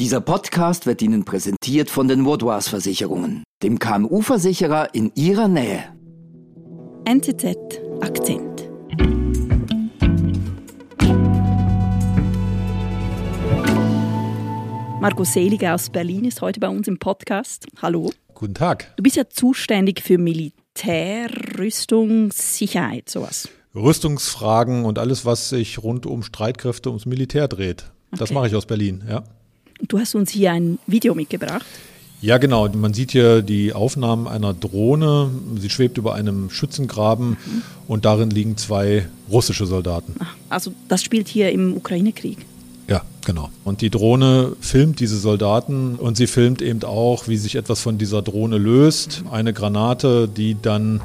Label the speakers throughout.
Speaker 1: Dieser Podcast wird Ihnen präsentiert von den Vaudois Versicherungen, dem KMU-Versicherer in Ihrer Nähe.
Speaker 2: NZZ Akzent. Marco Seliger aus Berlin ist heute bei uns im Podcast. Hallo.
Speaker 3: Guten Tag.
Speaker 2: Du bist ja zuständig für Militär, Rüstung, Sicherheit, sowas.
Speaker 3: Rüstungsfragen und alles, was sich rund um Streitkräfte ums Militär dreht. Das
Speaker 2: Okay.
Speaker 3: mache ich aus Berlin, ja.
Speaker 2: Du hast uns hier ein Video mitgebracht.
Speaker 3: Ja, genau. Man sieht hier die Aufnahmen einer Drohne. Sie schwebt über einem Schützengraben und darin liegen zwei russische Soldaten.
Speaker 2: Ah, Also das spielt hier im Ukraine-Krieg.
Speaker 3: Ja, genau. Und die Drohne filmt diese Soldaten und sie filmt eben auch, wie sich etwas von dieser Drohne löst. Eine Granate, die dann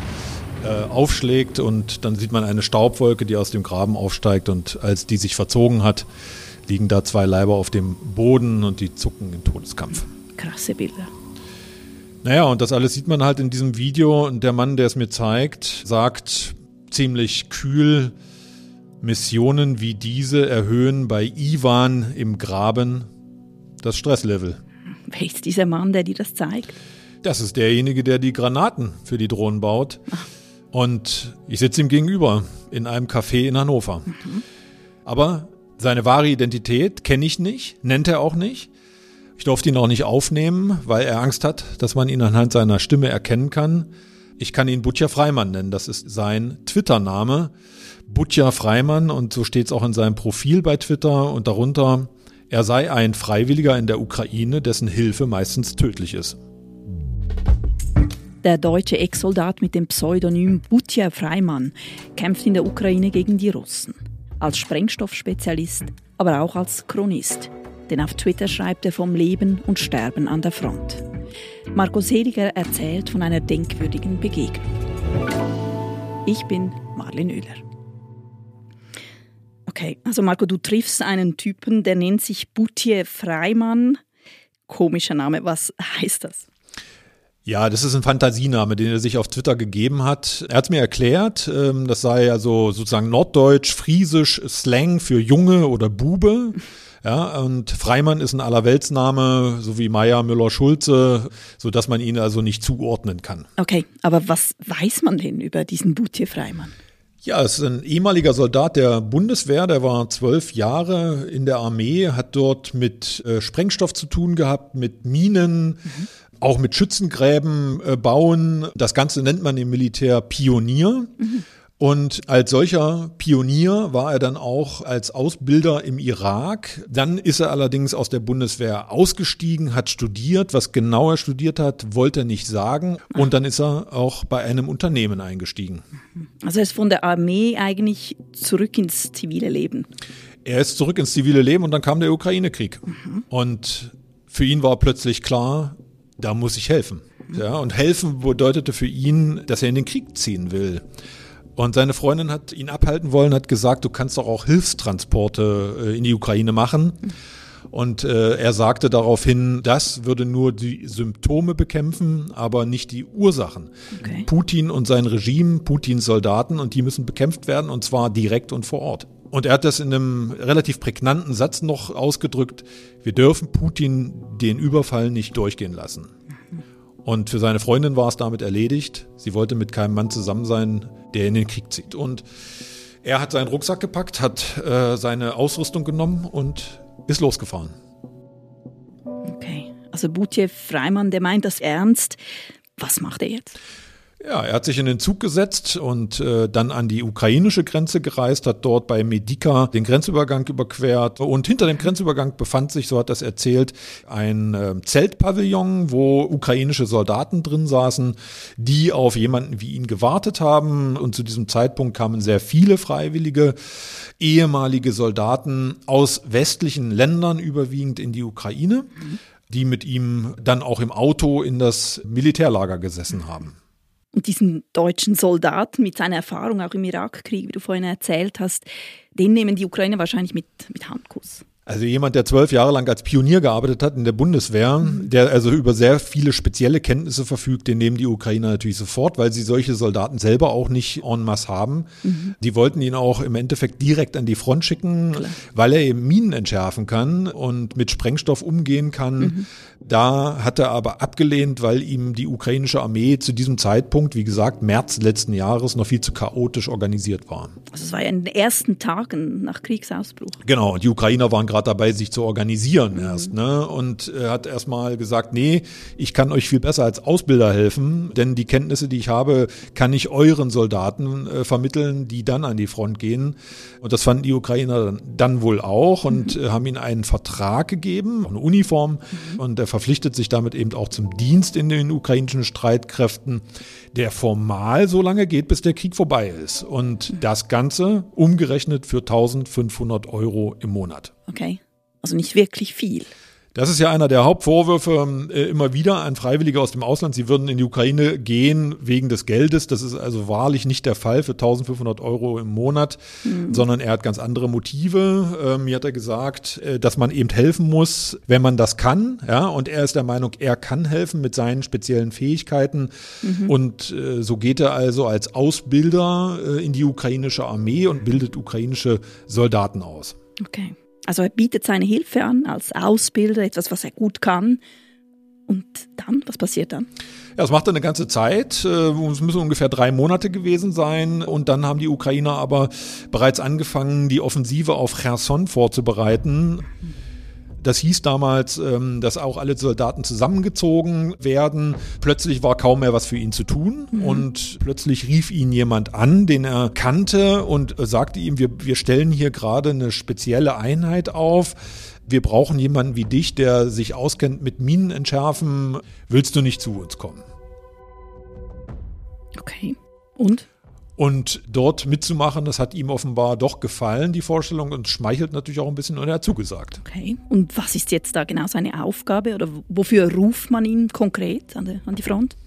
Speaker 3: äh, aufschlägt und dann sieht man eine Staubwolke, die aus dem Graben aufsteigt und als die sich verzogen hat, liegen da zwei Leiber auf dem Boden und die zucken im Todeskampf.
Speaker 2: Krasse Bilder.
Speaker 3: Naja, und das alles sieht man halt in diesem Video. Und der Mann, der es mir zeigt, sagt ziemlich kühl, Missionen wie diese erhöhen bei Ivan im Graben das Stresslevel.
Speaker 2: Wer ist dieser Mann, der dir das zeigt?
Speaker 3: Das ist derjenige, der die Granaten für die Drohnen baut. Und ich sitze ihm gegenüber in einem Café in Hannover. Aber seine wahre Identität kenne ich nicht, nennt er auch nicht. Ich durfte ihn auch nicht aufnehmen, weil er Angst hat, dass man ihn anhand seiner Stimme erkennen kann. Ich kann ihn Butja Freimann nennen, das ist sein Twitter-Name. Butja Freimann und so steht es auch in seinem Profil bei Twitter und darunter, er sei ein Freiwilliger in der Ukraine, dessen Hilfe meistens tödlich ist.
Speaker 2: Der deutsche Ex-Soldat mit dem Pseudonym Butja Freimann kämpft in der Ukraine gegen die Russen. Als Sprengstoffspezialist, aber auch als Chronist. Denn auf Twitter schreibt er vom Leben und Sterben an der Front. Marco Seliger erzählt von einer denkwürdigen Begegnung. Ich bin Marlene Oehler. Okay, also Marco, du triffst einen Typen, der nennt sich Butje Freimann. Komischer Name, was heißt das?
Speaker 3: Ja, das ist ein Fantasiename, den er sich auf Twitter gegeben hat. Er hat mir erklärt, ähm, das sei also sozusagen norddeutsch, friesisch, Slang für Junge oder Bube. Ja, und Freimann ist ein Allerweltsname, so wie Meier, Müller, Schulze, so dass man ihn also nicht zuordnen kann.
Speaker 2: Okay, aber was weiß man denn über diesen Butje Freimann?
Speaker 3: Ja, es ist ein ehemaliger Soldat der Bundeswehr, der war zwölf Jahre in der Armee, hat dort mit äh, Sprengstoff zu tun gehabt, mit Minen, auch mit Schützengräben äh, bauen. Das Ganze nennt man im Militär Pionier. Und als solcher Pionier war er dann auch als Ausbilder im Irak. Dann ist er allerdings aus der Bundeswehr ausgestiegen, hat studiert. Was genau er studiert hat, wollte er nicht sagen. Und dann ist er auch bei einem Unternehmen eingestiegen.
Speaker 2: Also er ist von der Armee eigentlich zurück ins zivile Leben.
Speaker 3: Er ist zurück ins zivile Leben und dann kam der Ukraine-Krieg. Und für ihn war plötzlich klar, da muss ich helfen. Ja, und helfen bedeutete für ihn, dass er in den Krieg ziehen will. Und seine Freundin hat ihn abhalten wollen, hat gesagt, du kannst doch auch Hilfstransporte äh, in die Ukraine machen. Und äh, er sagte daraufhin, das würde nur die Symptome bekämpfen, aber nicht die Ursachen.
Speaker 2: Okay.
Speaker 3: Putin und sein Regime, Putins Soldaten, und die müssen bekämpft werden, und zwar direkt und vor Ort. Und er hat das in einem relativ prägnanten Satz noch ausgedrückt, wir dürfen Putin den Überfall nicht durchgehen lassen. Und für seine Freundin war es damit erledigt. Sie wollte mit keinem Mann zusammen sein, der in den Krieg zieht. Und er hat seinen Rucksack gepackt, hat äh, seine Ausrüstung genommen und ist losgefahren.
Speaker 2: Okay, also Butje Freimann, der meint das ernst. Was macht er jetzt?
Speaker 3: Ja, er hat sich in den Zug gesetzt und äh, dann an die ukrainische Grenze gereist, hat dort bei Medika den Grenzübergang überquert. Und hinter dem Grenzübergang befand sich, so hat er es erzählt, ein äh, Zeltpavillon, wo ukrainische Soldaten drin saßen, die auf jemanden wie ihn gewartet haben. Und zu diesem Zeitpunkt kamen sehr viele Freiwillige, ehemalige Soldaten aus westlichen Ländern überwiegend in die Ukraine, die mit ihm dann auch im Auto in das Militärlager gesessen haben.
Speaker 2: Und diesen deutschen Soldaten mit seiner Erfahrung auch im Irakkrieg, wie du vorhin erzählt hast, den nehmen die Ukrainer wahrscheinlich mit, mit Handkuss.
Speaker 3: Also jemand, der zwölf Jahre lang als Pionier gearbeitet hat in der Bundeswehr, mhm. der also über sehr viele spezielle Kenntnisse verfügt, den nehmen die Ukrainer natürlich sofort, weil sie solche Soldaten selber auch nicht en masse haben. Mhm. Die wollten ihn auch im Endeffekt direkt an die Front schicken, Klar. weil er eben Minen entschärfen kann und mit Sprengstoff umgehen kann. Mhm. Da hat er aber abgelehnt, weil ihm die ukrainische Armee zu diesem Zeitpunkt, wie gesagt, März letzten Jahres noch viel zu chaotisch organisiert war.
Speaker 2: Also es war ja in den ersten Tagen nach Kriegsausbruch.
Speaker 3: Genau, und die Ukrainer waren gerade dabei, sich zu organisieren mhm. erst. Ne? Und er hat erstmal gesagt, nee, ich kann euch viel besser als Ausbilder helfen, denn die Kenntnisse, die ich habe, kann ich euren Soldaten äh, vermitteln, die dann an die Front gehen. Und das fanden die Ukrainer dann, dann wohl auch und mhm. äh, haben ihnen einen Vertrag gegeben, eine Uniform. Mhm. Und er verpflichtet sich damit eben auch zum Dienst in den ukrainischen Streitkräften, der formal so lange geht, bis der Krieg vorbei ist. Und das Ganze umgerechnet für 1500 Euro im Monat.
Speaker 2: Okay. Also nicht wirklich viel.
Speaker 3: Das ist ja einer der Hauptvorwürfe äh, immer wieder an Freiwillige aus dem Ausland. Sie würden in die Ukraine gehen wegen des Geldes. Das ist also wahrlich nicht der Fall für 1500 Euro im Monat, mhm. sondern er hat ganz andere Motive. Ähm, mir hat er gesagt, äh, dass man eben helfen muss, wenn man das kann. Ja, und er ist der Meinung, er kann helfen mit seinen speziellen Fähigkeiten. Mhm. Und äh, so geht er also als Ausbilder äh, in die ukrainische Armee und bildet ukrainische Soldaten aus.
Speaker 2: Okay. Also er bietet seine Hilfe an als Ausbilder, etwas, was er gut kann. Und dann, was passiert dann?
Speaker 3: Ja, das macht eine ganze Zeit. Äh, es müssen ungefähr drei Monate gewesen sein. Und dann haben die Ukrainer aber bereits angefangen, die Offensive auf Cherson vorzubereiten. Mhm. Das hieß damals, ähm, dass auch alle Soldaten zusammengezogen werden. Plötzlich war kaum mehr was für ihn zu tun mhm. und plötzlich rief ihn jemand an, den er kannte und sagte ihm, wir, wir stellen hier gerade eine spezielle Einheit auf. Wir brauchen jemanden wie dich, der sich auskennt mit Minenentschärfen. Willst du nicht zu uns kommen?
Speaker 2: Okay. Und?
Speaker 3: Und dort mitzumachen, das hat ihm offenbar doch gefallen, die Vorstellung, und schmeichelt natürlich auch ein bisschen und er hat zugesagt.
Speaker 2: Okay. Und was ist jetzt da genau seine Aufgabe oder wofür ruft man ihn konkret an die, an die Front?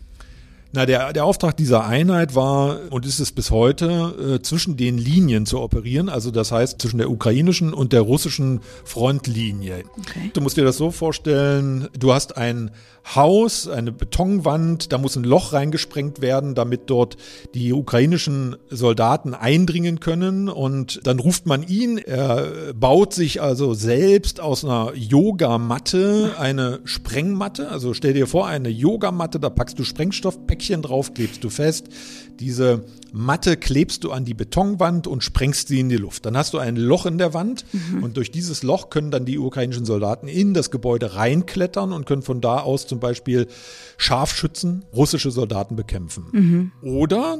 Speaker 3: Na, der, der Auftrag dieser Einheit war und ist es bis heute, äh, zwischen den Linien zu operieren, also das heißt zwischen der ukrainischen und der russischen Frontlinie. Okay. Du musst dir das so vorstellen, du hast ein Haus, eine Betonwand, da muss ein Loch reingesprengt werden, damit dort die ukrainischen Soldaten eindringen können und dann ruft man ihn, er baut sich also selbst aus einer Yogamatte eine Sprengmatte, also stell dir vor, eine Yogamatte, da packst du Sprengstoffpäckchen Päckchen drauf, klebst du fest. Diese Matte klebst du an die Betonwand und sprengst sie in die Luft. Dann hast du ein Loch in der Wand mhm. und durch dieses Loch können dann die ukrainischen Soldaten in das Gebäude reinklettern und können von da aus zum Beispiel Scharfschützen, russische Soldaten bekämpfen. Mhm. Oder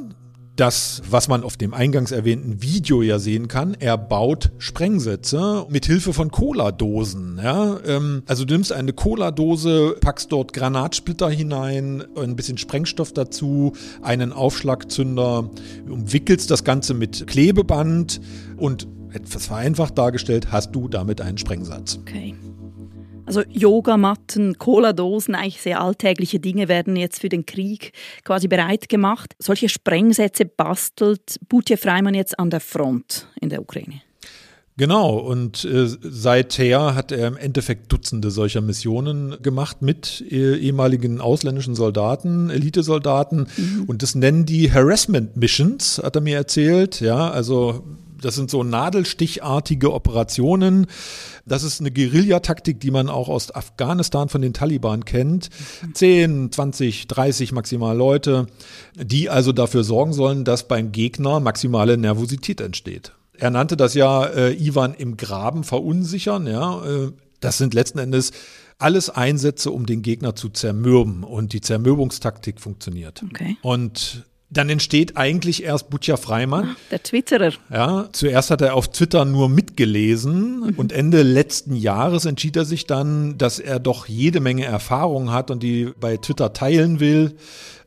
Speaker 3: das, was man auf dem eingangs erwähnten Video ja sehen kann, er baut Sprengsätze mit Hilfe von Cola-Dosen. Ja? Ähm, also du nimmst eine Cola-Dose, packst dort Granatsplitter hinein, ein bisschen Sprengstoff dazu, einen Aufschlagzünder, umwickelst das Ganze mit Klebeband und etwas vereinfacht dargestellt, hast du damit einen Sprengsatz.
Speaker 2: Okay. Also Yogamatten, Cola-Dosen, eigentlich sehr alltägliche Dinge werden jetzt für den Krieg quasi bereit gemacht. Solche Sprengsätze bastelt Butje Freimann jetzt an der Front in der Ukraine.
Speaker 3: Genau, und äh, seither hat er im Endeffekt Dutzende solcher Missionen gemacht mit äh, ehemaligen ausländischen Soldaten, Elitesoldaten. Mhm. Und das nennen die Harassment Missions, hat er mir erzählt. Ja, also das sind so nadelstichartige Operationen. Das ist eine Guerillataktik, die man auch aus Afghanistan von den Taliban kennt. 10, 20, 30 maximal Leute, die also dafür sorgen sollen, dass beim Gegner maximale Nervosität entsteht. Er nannte das ja äh, Ivan im Graben verunsichern. Ja, äh, das sind letzten Endes alles Einsätze, um den Gegner zu zermürben. Und die Zermürbungstaktik funktioniert. Okay. Und dann entsteht eigentlich erst Butja Freimann.
Speaker 2: Der Twitterer.
Speaker 3: Ja, zuerst hat er auf Twitter nur mitgelesen mhm. und Ende letzten Jahres entschied er sich dann, dass er doch jede Menge Erfahrung hat und die bei Twitter teilen will.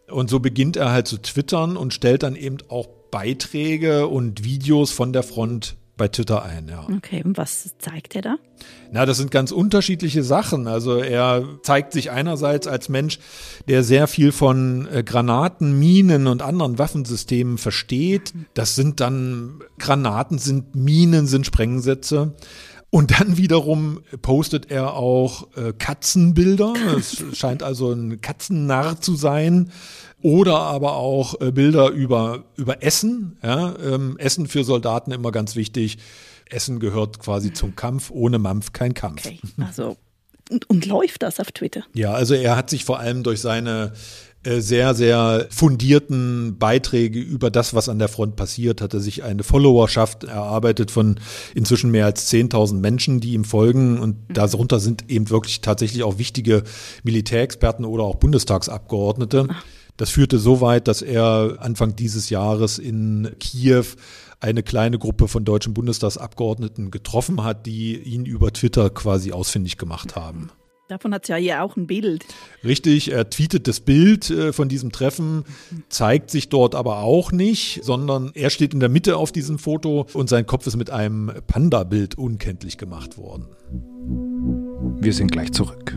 Speaker 3: Und so beginnt er halt zu twittern und stellt dann eben auch Beiträge und Videos von der Front bei Twitter ein, ja.
Speaker 2: Okay, und was zeigt er da?
Speaker 3: Na, das sind ganz unterschiedliche Sachen. Also er zeigt sich einerseits als Mensch, der sehr viel von äh, Granaten, Minen und anderen Waffensystemen versteht. Das sind dann Granaten, sind Minen, sind Sprengsätze. Und dann wiederum postet er auch äh, Katzenbilder. Es scheint also ein Katzennarr zu sein. Oder aber auch äh, Bilder über, über Essen. Ja? Ähm, Essen für Soldaten immer ganz wichtig. Essen gehört quasi zum Kampf. Ohne Mampf kein Kampf.
Speaker 2: Okay, also und, und läuft das auf Twitter?
Speaker 3: Ja, also er hat sich vor allem durch seine äh, sehr, sehr fundierten Beiträge über das, was an der Front passiert, hat er sich eine Followerschaft erarbeitet von inzwischen mehr als 10.000 Menschen, die ihm folgen. Und mhm. darunter sind eben wirklich tatsächlich auch wichtige Militärexperten oder auch Bundestagsabgeordnete. Das führte so weit, dass er Anfang dieses Jahres in Kiew eine kleine Gruppe von deutschen Bundestagsabgeordneten getroffen hat, die ihn über Twitter quasi ausfindig gemacht haben.
Speaker 2: Davon hat es ja hier auch ein Bild.
Speaker 3: Richtig, er tweetet das Bild äh, von diesem Treffen, zeigt sich dort aber auch nicht, sondern er steht in der Mitte auf diesem Foto und sein Kopf ist mit einem Panda-Bild unkenntlich gemacht worden.
Speaker 1: Wir sind gleich zurück.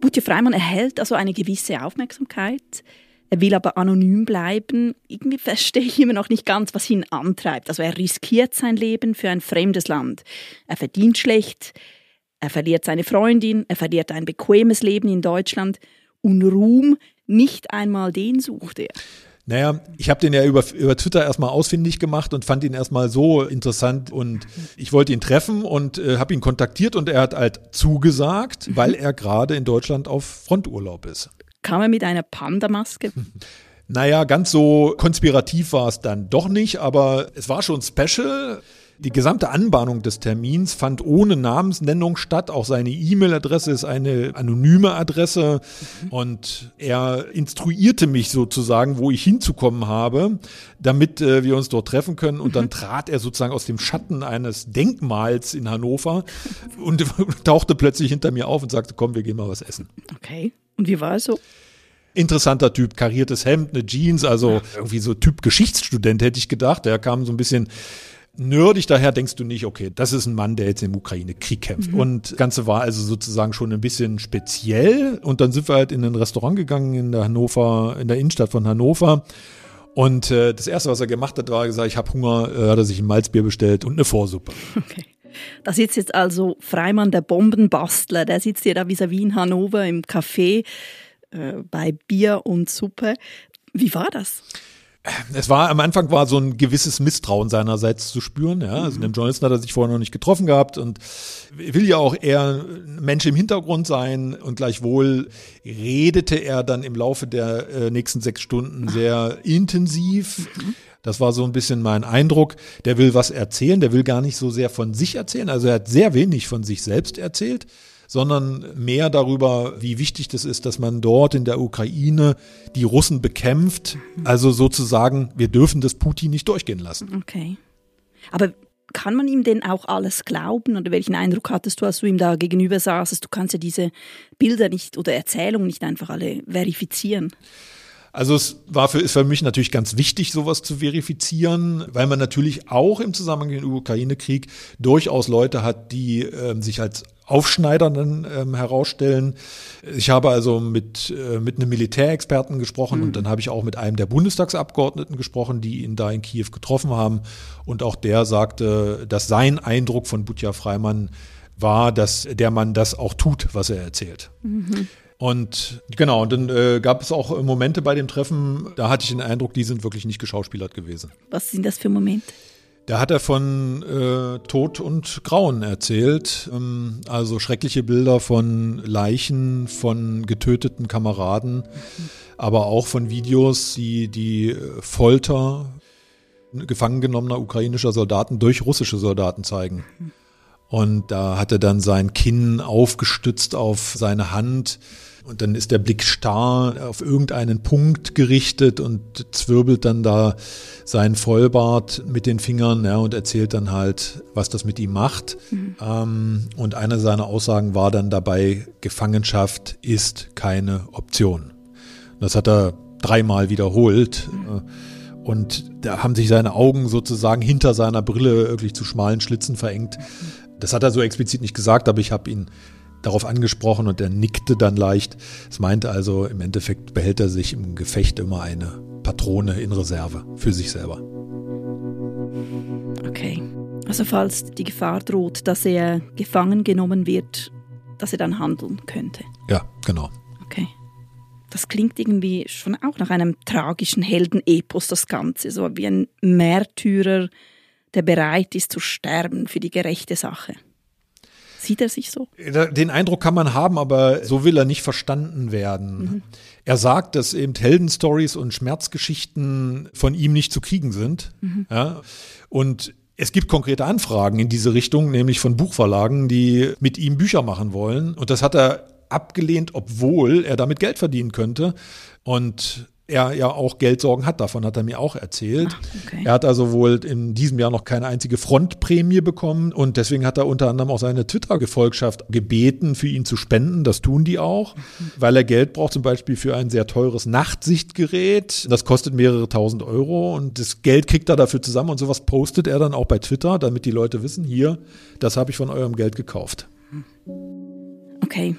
Speaker 2: Butje Freimann erhält also eine gewisse Aufmerksamkeit er will aber anonym bleiben. Irgendwie verstehe ich immer noch nicht ganz, was ihn antreibt. Also er riskiert sein Leben für ein fremdes Land. Er verdient schlecht, er verliert seine Freundin, er verliert ein bequemes Leben in Deutschland und Ruhm, nicht einmal den sucht er.
Speaker 3: Naja, ich habe den ja über, über Twitter erstmal ausfindig gemacht und fand ihn erstmal so interessant und ich wollte ihn treffen und äh, habe ihn kontaktiert und er hat halt zugesagt, mhm. weil er gerade in Deutschland auf Fronturlaub ist.
Speaker 2: Kam er mit einer Panda-Maske?
Speaker 3: Naja, ganz so konspirativ war es dann doch nicht, aber es war schon special. Die gesamte Anbahnung des Termins fand ohne Namensnennung statt. Auch seine E-Mail-Adresse ist eine anonyme Adresse. Und er instruierte mich sozusagen, wo ich hinzukommen habe, damit äh, wir uns dort treffen können. Und dann mhm. trat er sozusagen aus dem Schatten eines Denkmals in Hannover und tauchte plötzlich hinter mir auf und sagte, komm, wir gehen mal was essen.
Speaker 2: Okay. Und wie war es so?
Speaker 3: Interessanter Typ, kariertes Hemd, eine Jeans, also irgendwie so Typ Geschichtsstudent hätte ich gedacht. Der kam so ein bisschen nerdig daher, denkst du nicht, okay, das ist ein Mann, der jetzt im Ukraine-Krieg kämpft. Mhm. Und das Ganze war also sozusagen schon ein bisschen speziell. Und dann sind wir halt in ein Restaurant gegangen in der Hannover, in der Innenstadt von Hannover. Und äh, das erste, was er gemacht hat, war gesagt, ich habe Hunger, äh, hat er sich ein Malzbier bestellt und eine Vorsuppe.
Speaker 2: Okay. Da sitzt jetzt also Freimann, der Bombenbastler, der sitzt hier da vis-à-vis in Hannover im Café äh, bei Bier und Suppe. Wie war das?
Speaker 3: Es war am Anfang war so ein gewisses Misstrauen seinerseits zu spüren. Ja, also mhm. dem Journalisten hat er sich vorher noch nicht getroffen gehabt und will ja auch eher ein Mensch im Hintergrund sein und gleichwohl redete er dann im Laufe der äh, nächsten sechs Stunden sehr intensiv. Mhm das war so ein bisschen mein Eindruck. Der will was erzählen, der will gar nicht so sehr von sich erzählen. Also er hat sehr wenig von sich selbst erzählt, sondern mehr darüber, wie wichtig das ist, dass man dort in der Ukraine die Russen bekämpft. Also sozusagen, wir dürfen das Putin nicht durchgehen lassen.
Speaker 2: Okay. Aber kann man ihm denn auch alles glauben? Oder welchen Eindruck hattest du, als du ihm da gegenüber saßest? Du kannst ja diese Bilder nicht oder Erzählungen nicht einfach alle verifizieren.
Speaker 3: Also es war für, ist für mich natürlich ganz wichtig, sowas zu verifizieren, weil man natürlich auch im Zusammenhang mit dem Ukraine-Krieg durchaus Leute hat, die äh, sich als Aufschneider dann ähm, herausstellen. Ich habe also mit, äh, mit einem Militärexperten gesprochen mhm. und dann habe ich auch mit einem der Bundestagsabgeordneten gesprochen, die ihn da in Kiew getroffen haben. Und auch der sagte, dass sein Eindruck von Butja Freimann war, dass der Mann das auch tut, was er erzählt. Mhm. Und genau, und dann äh, gab es auch Momente bei dem Treffen, da hatte ich den Eindruck, die sind wirklich nicht geschauspielert gewesen.
Speaker 2: Was sind das für Momente?
Speaker 3: Da hat er von äh, Tod und Grauen erzählt, ähm, also schreckliche Bilder von Leichen, von getöteten Kameraden, mhm. aber auch von Videos, die die äh, Folter gefangen genommener ukrainischer Soldaten durch russische Soldaten zeigen. Mhm. Und da hat er dann sein Kinn aufgestützt auf seine Hand Und dann ist der Blick starr auf irgendeinen Punkt gerichtet und zwirbelt dann da seinen Vollbart mit den Fingern ja, und erzählt dann halt, was das mit ihm macht. Mhm. Ähm, und eine seiner Aussagen war dann dabei, Gefangenschaft ist keine Option. Das hat er dreimal wiederholt. Mhm. Und da haben sich seine Augen sozusagen hinter seiner Brille wirklich zu schmalen Schlitzen verengt. Das hat er so explizit nicht gesagt, aber ich habe ihn darauf angesprochen und er nickte dann leicht. Es meinte also, im Endeffekt behält er sich im Gefecht immer eine Patrone in Reserve für sich selber.
Speaker 2: Okay. Also falls die Gefahr droht, dass er gefangen genommen wird, dass er dann handeln könnte.
Speaker 3: Ja, genau.
Speaker 2: Okay. Das klingt irgendwie schon auch nach einem tragischen Heldenepos, das Ganze. So wie ein Märtyrer, der bereit ist zu sterben für die gerechte Sache. Sieht er sich so?
Speaker 3: Den Eindruck kann man haben, aber so will er nicht verstanden werden. Mhm. Er sagt, dass eben Heldenstories und Schmerzgeschichten von ihm nicht zu kriegen sind. Mhm. Ja? Und es gibt konkrete Anfragen in diese Richtung, nämlich von Buchverlagen, die mit ihm Bücher machen wollen. Und das hat er abgelehnt, obwohl er damit Geld verdienen könnte. Und er ja auch Geldsorgen hat. Davon hat er mir auch erzählt. Ach, okay. Er hat also wohl in diesem Jahr noch keine einzige Frontprämie bekommen und deswegen hat er unter anderem auch seine Twitter-Gefolgschaft gebeten, für ihn zu spenden. Das tun die auch, mhm. weil er Geld braucht, zum Beispiel für ein sehr teures Nachtsichtgerät. Das kostet mehrere tausend Euro und das Geld kriegt er dafür zusammen und sowas postet er dann auch bei Twitter, damit die Leute wissen, hier, das habe ich von eurem Geld gekauft.
Speaker 2: Okay.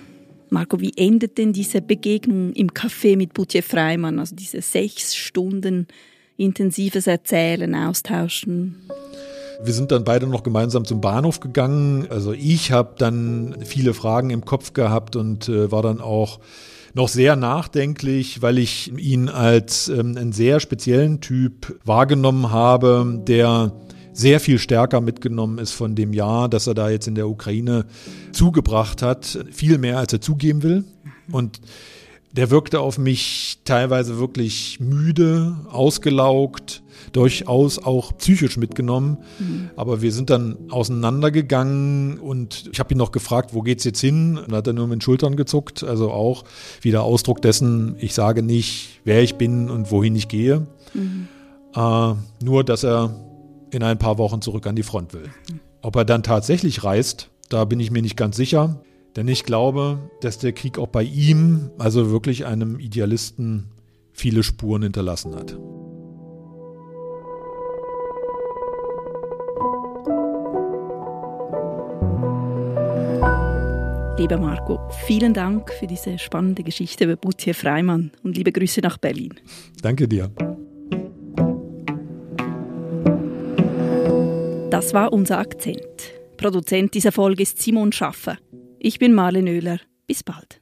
Speaker 2: Marco, wie endet denn diese Begegnung im Café mit Boutier Freimann? Also diese sechs Stunden intensives Erzählen, Austauschen?
Speaker 3: Wir sind dann beide noch gemeinsam zum Bahnhof gegangen. Also ich habe dann viele Fragen im Kopf gehabt und äh, war dann auch noch sehr nachdenklich, weil ich ihn als ähm, einen sehr speziellen Typ wahrgenommen habe, der sehr viel stärker mitgenommen ist von dem Jahr, das er da jetzt in der Ukraine zugebracht hat. Viel mehr, als er zugeben will. Und der wirkte auf mich teilweise wirklich müde, ausgelaugt, durchaus auch psychisch mitgenommen. Mhm. Aber wir sind dann auseinandergegangen und ich habe ihn noch gefragt, wo geht's jetzt hin? Und hat er nur mit den Schultern gezuckt. Also auch wieder Ausdruck dessen, ich sage nicht, wer ich bin und wohin ich gehe. Mhm. Äh, nur, dass er in ein paar Wochen zurück an die Front will. Ob er dann tatsächlich reist, da bin ich mir nicht ganz sicher. Denn ich glaube, dass der Krieg auch bei ihm, also wirklich einem Idealisten, viele Spuren hinterlassen hat.
Speaker 2: Lieber Marco, vielen Dank für diese spannende Geschichte über Boutier Freimann und liebe Grüße nach Berlin.
Speaker 3: Danke dir.
Speaker 2: Das war unser Akzent. Produzent dieser Folge ist Simon Schaffer. Ich bin Marlen Oehler. Bis bald.